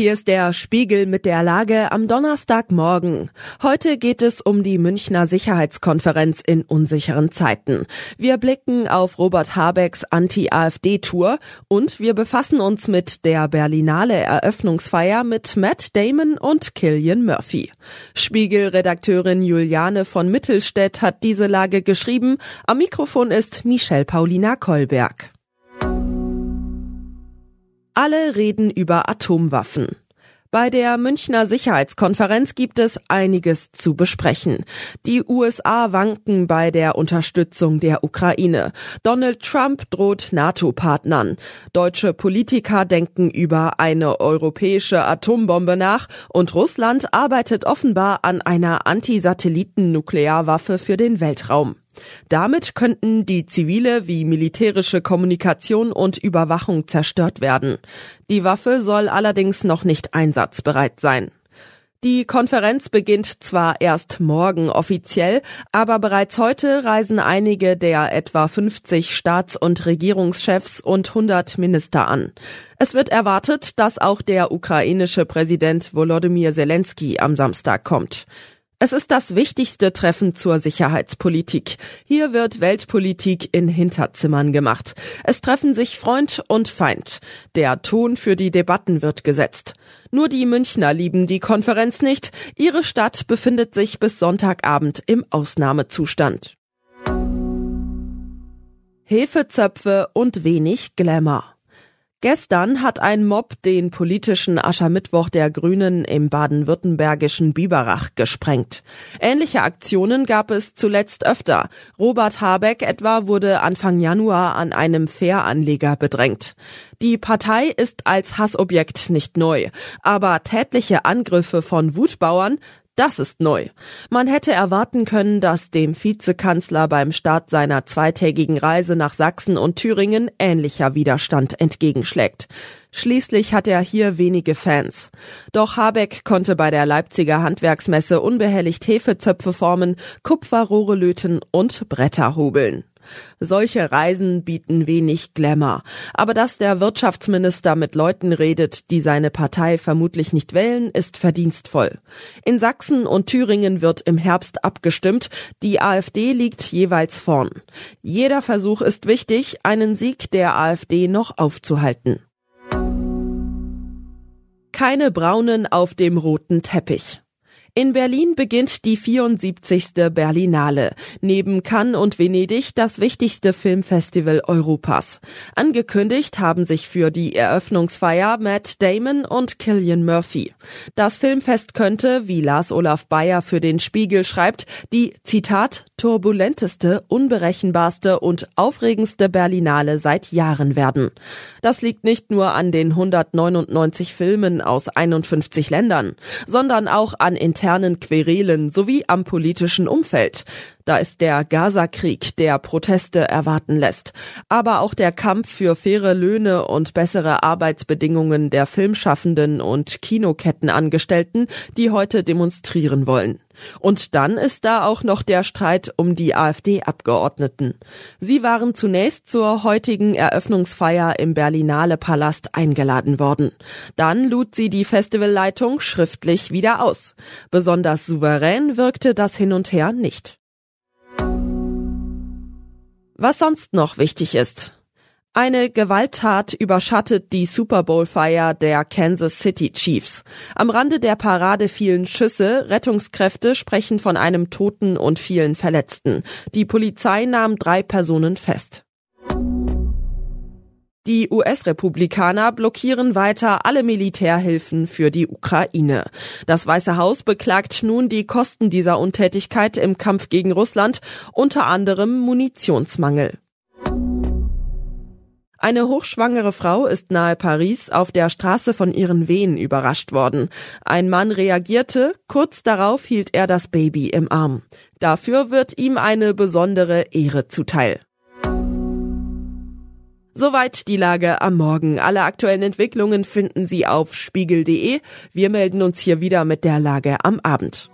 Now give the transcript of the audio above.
Hier ist der Spiegel mit der Lage am Donnerstagmorgen. Heute geht es um die Münchner Sicherheitskonferenz in unsicheren Zeiten. Wir blicken auf Robert Habecks Anti-AfD-Tour und wir befassen uns mit der Berlinale Eröffnungsfeier mit Matt Damon und Killian Murphy. Spiegelredakteurin Juliane von Mittelstädt hat diese Lage geschrieben. Am Mikrofon ist Michelle Paulina Kolberg. Alle reden über Atomwaffen. Bei der Münchner Sicherheitskonferenz gibt es einiges zu besprechen. Die USA wanken bei der Unterstützung der Ukraine. Donald Trump droht NATO-Partnern. Deutsche Politiker denken über eine europäische Atombombe nach und Russland arbeitet offenbar an einer Antisatelliten-Nuklearwaffe für den Weltraum. Damit könnten die zivile wie militärische Kommunikation und Überwachung zerstört werden. Die Waffe soll allerdings noch nicht einsatzbereit sein. Die Konferenz beginnt zwar erst morgen offiziell, aber bereits heute reisen einige der etwa 50 Staats- und Regierungschefs und 100 Minister an. Es wird erwartet, dass auch der ukrainische Präsident Volodymyr Zelensky am Samstag kommt. Es ist das wichtigste Treffen zur Sicherheitspolitik. Hier wird Weltpolitik in Hinterzimmern gemacht. Es treffen sich Freund und Feind. Der Ton für die Debatten wird gesetzt. Nur die Münchner lieben die Konferenz nicht. Ihre Stadt befindet sich bis Sonntagabend im Ausnahmezustand. Hefezöpfe und wenig Glamour. Gestern hat ein Mob den politischen Aschermittwoch der Grünen im baden-württembergischen Biberach gesprengt. Ähnliche Aktionen gab es zuletzt öfter. Robert Habeck etwa wurde Anfang Januar an einem Fähranleger bedrängt. Die Partei ist als Hassobjekt nicht neu, aber tätliche Angriffe von Wutbauern das ist neu. Man hätte erwarten können, dass dem Vizekanzler beim Start seiner zweitägigen Reise nach Sachsen und Thüringen ähnlicher Widerstand entgegenschlägt. Schließlich hat er hier wenige Fans. Doch Habeck konnte bei der Leipziger Handwerksmesse unbehelligt Hefezöpfe formen, Kupferrohre löten und Bretter hobeln. Solche Reisen bieten wenig Glamour. Aber dass der Wirtschaftsminister mit Leuten redet, die seine Partei vermutlich nicht wählen, ist verdienstvoll. In Sachsen und Thüringen wird im Herbst abgestimmt. Die AfD liegt jeweils vorn. Jeder Versuch ist wichtig, einen Sieg der AfD noch aufzuhalten. Keine Braunen auf dem roten Teppich. In Berlin beginnt die 74. Berlinale. Neben Cannes und Venedig das wichtigste Filmfestival Europas. Angekündigt haben sich für die Eröffnungsfeier Matt Damon und Killian Murphy. Das Filmfest könnte, wie Lars Olaf Bayer für den Spiegel schreibt, die Zitat turbulenteste, unberechenbarste und aufregendste Berlinale seit Jahren werden. Das liegt nicht nur an den 199 Filmen aus 51 Ländern, sondern auch an internen Querelen sowie am politischen Umfeld. Da ist der Gaza-Krieg, der Proteste erwarten lässt. Aber auch der Kampf für faire Löhne und bessere Arbeitsbedingungen der Filmschaffenden und Kinokettenangestellten, die heute demonstrieren wollen. Und dann ist da auch noch der Streit um die AfD-Abgeordneten. Sie waren zunächst zur heutigen Eröffnungsfeier im Berlinale Palast eingeladen worden. Dann lud sie die Festivalleitung schriftlich wieder aus. Besonders souverän wirkte das hin und her nicht. Was sonst noch wichtig ist. Eine Gewalttat überschattet die Super Bowl-Feier der Kansas City Chiefs. Am Rande der Parade fielen Schüsse, Rettungskräfte sprechen von einem Toten und vielen Verletzten. Die Polizei nahm drei Personen fest. Die US-Republikaner blockieren weiter alle Militärhilfen für die Ukraine. Das Weiße Haus beklagt nun die Kosten dieser Untätigkeit im Kampf gegen Russland, unter anderem Munitionsmangel. Eine hochschwangere Frau ist nahe Paris auf der Straße von ihren Wehen überrascht worden. Ein Mann reagierte, kurz darauf hielt er das Baby im Arm. Dafür wird ihm eine besondere Ehre zuteil. Soweit die Lage am Morgen. Alle aktuellen Entwicklungen finden Sie auf spiegel.de. Wir melden uns hier wieder mit der Lage am Abend.